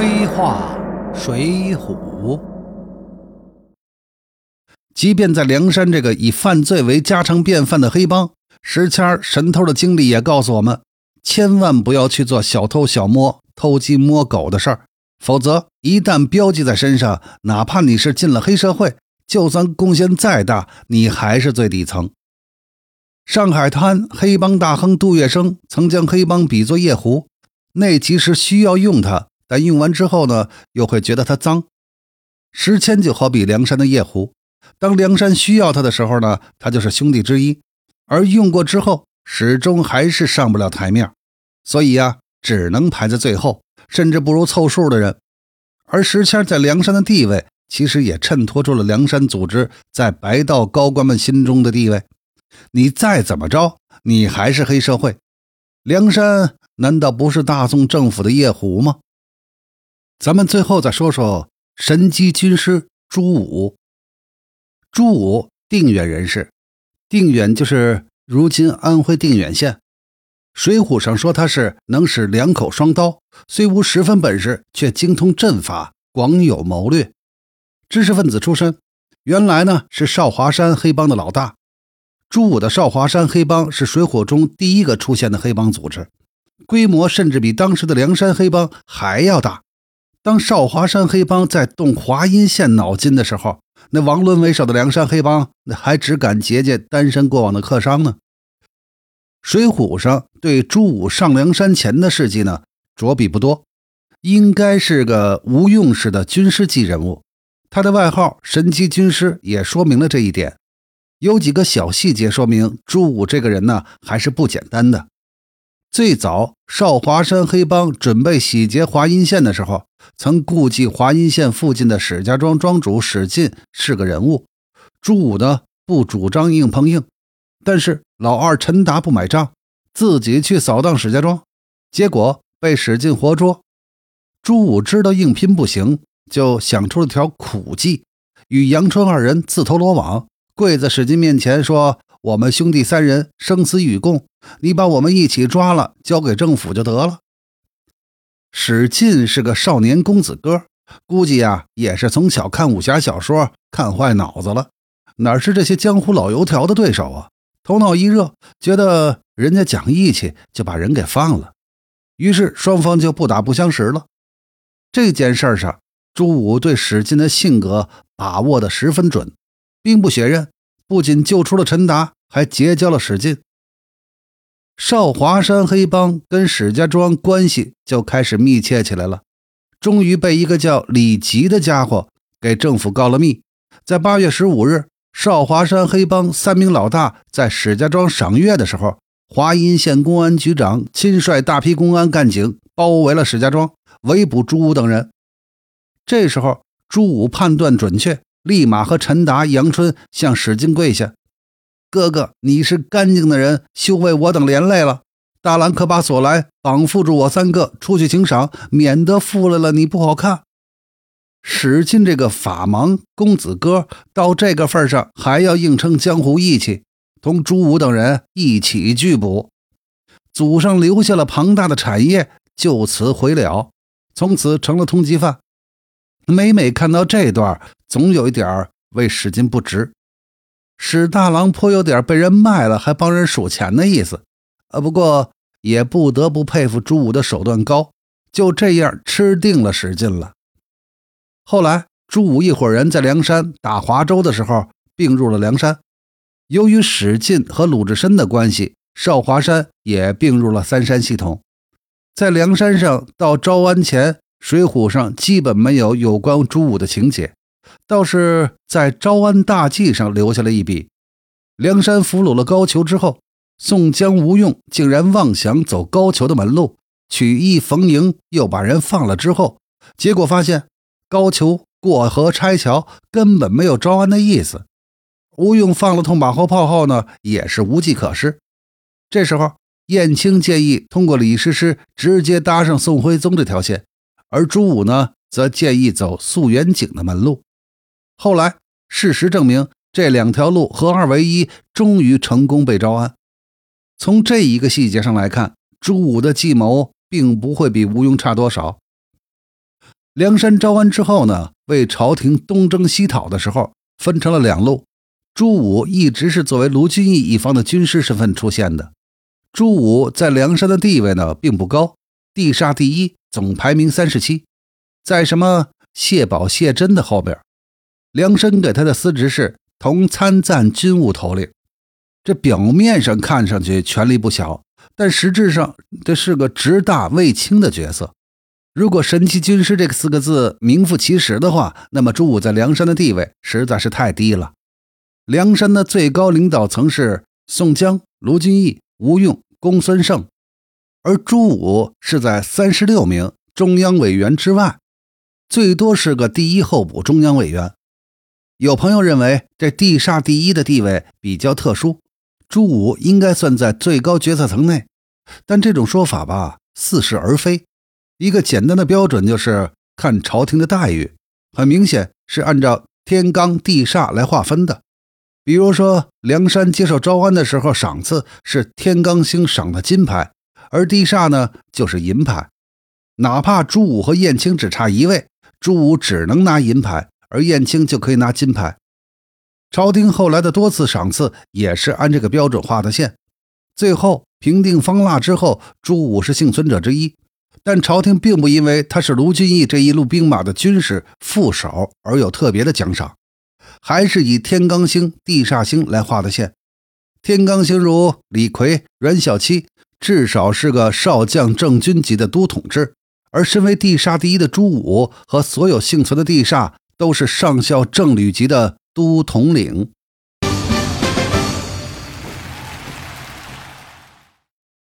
黑话水浒。即便在梁山这个以犯罪为家常便饭的黑帮，石谦神偷的经历也告诉我们，千万不要去做小偷小摸、偷鸡摸狗的事儿，否则一旦标记在身上，哪怕你是进了黑社会，就算贡献再大，你还是最底层。上海滩黑帮大亨杜月笙曾将黑帮比作夜壶，那其实需要用它，但用完之后呢，又会觉得它脏。石谦就好比梁山的夜壶。当梁山需要他的时候呢，他就是兄弟之一；而用过之后，始终还是上不了台面，所以呀，只能排在最后，甚至不如凑数的人。而石谦在梁山的地位，其实也衬托出了梁山组织在白道高官们心中的地位。你再怎么着，你还是黑社会。梁山难道不是大宋政府的夜壶吗？咱们最后再说说神机军师朱武。朱武，定远人士，定远就是如今安徽定远县。水浒上说他是能使两口双刀，虽无十分本事，却精通阵法，广有谋略，知识分子出身。原来呢是少华山黑帮的老大。朱武的少华山黑帮是水浒中第一个出现的黑帮组织，规模甚至比当时的梁山黑帮还要大。当少华山黑帮在动华阴县脑筋的时候，那王伦为首的梁山黑帮，那还只敢结结单身过往的客商呢。水浒上对朱武上梁山前的事迹呢，着笔不多，应该是个无用式的军师级人物。他的外号“神机军师”也说明了这一点。有几个小细节说明朱武这个人呢，还是不简单的。最早少华山黑帮准备洗劫华阴县的时候，曾顾忌华阴县附近的史家庄庄主史进是个人物，朱武呢不主张硬碰硬，但是老二陈达不买账，自己去扫荡史家庄，结果被史进活捉。朱武知道硬拼不行，就想出了条苦计，与杨春二人自投罗网，跪在史进面前说。我们兄弟三人生死与共，你把我们一起抓了，交给政府就得了。史进是个少年公子哥，估计呀也是从小看武侠小说看坏脑子了，哪是这些江湖老油条的对手啊？头脑一热，觉得人家讲义气，就把人给放了。于是双方就不打不相识了。这件事上，朱武对史进的性格把握的十分准，兵不血刃。不仅救出了陈达，还结交了史进。少华山黑帮跟史家庄关系就开始密切起来了。终于被一个叫李吉的家伙给政府告了密。在八月十五日，少华山黑帮三名老大在史家庄赏月的时候，华阴县公安局长亲率大批公安干警包围了史家庄，围捕朱武等人。这时候，朱武判断准确。立马和陈达、杨春向史进跪下：“哥哥，你是干净的人，休为我等连累了。大郎可把锁来绑缚住我三个，出去请赏，免得负了了你不好看。”史进这个法盲公子哥到这个份上，还要硬撑江湖义气，同朱武等人一起拒捕。祖上留下了庞大的产业，就此毁了，从此成了通缉犯。每每看到这段，总有一点为史进不值。史大郎颇有点被人卖了还帮人数钱的意思。呃，不过也不得不佩服朱武的手段高，就这样吃定了史进了。后来，朱武一伙人在梁山打华州的时候并入了梁山。由于史进和鲁智深的关系，少华山也并入了三山系统。在梁山上到招安前。水浒上基本没有有关朱武的情节，倒是在招安大计上留下了一笔。梁山俘虏了高俅之后，宋江、吴用竟然妄想走高俅的门路，曲意逢迎，又把人放了之后，结果发现高俅过河拆桥，根本没有招安的意思。吴用放了通马后炮后呢，也是无计可施。这时候，燕青建议通过李师师直接搭上宋徽宗这条线。而朱武呢，则建议走溯源井的门路。后来事实证明，这两条路合二为一，终于成功被招安。从这一个细节上来看，朱武的计谋并不会比吴用差多少。梁山招安之后呢，为朝廷东征西讨的时候，分成了两路。朱武一直是作为卢俊义一方的军师身份出现的。朱武在梁山的地位呢，并不高，地煞第一，总排名三十七，在什么谢宝、谢珍的后边。梁山给他的司职是同参赞军务头领。这表面上看上去权力不小，但实质上这是个职大位轻的角色。如果“神奇军师”这四个字名副其实的话，那么朱武在梁山的地位实在是太低了。梁山的最高领导层是宋江、卢俊义、吴用、公孙胜，而朱武是在三十六名中央委员之外，最多是个第一候补中央委员。有朋友认为这地煞第一的地位比较特殊，朱武应该算在最高决策层内，但这种说法吧，似是而非。一个简单的标准就是看朝廷的待遇，很明显是按照天罡地煞来划分的。比如说，梁山接受招安的时候，赏赐是天罡星赏的金牌，而地煞呢就是银牌。哪怕朱武和燕青只差一位，朱武只能拿银牌，而燕青就可以拿金牌。朝廷后来的多次赏赐也是按这个标准画的线。最后平定方腊之后，朱武是幸存者之一。但朝廷并不因为他是卢俊义这一路兵马的军师副手而有特别的奖赏，还是以天罡星、地煞星来画的线。天罡星如李逵、阮小七，至少是个少将正军级的都统制；而身为地煞第一的朱武和所有幸存的地煞，都是上校正旅级的都统领。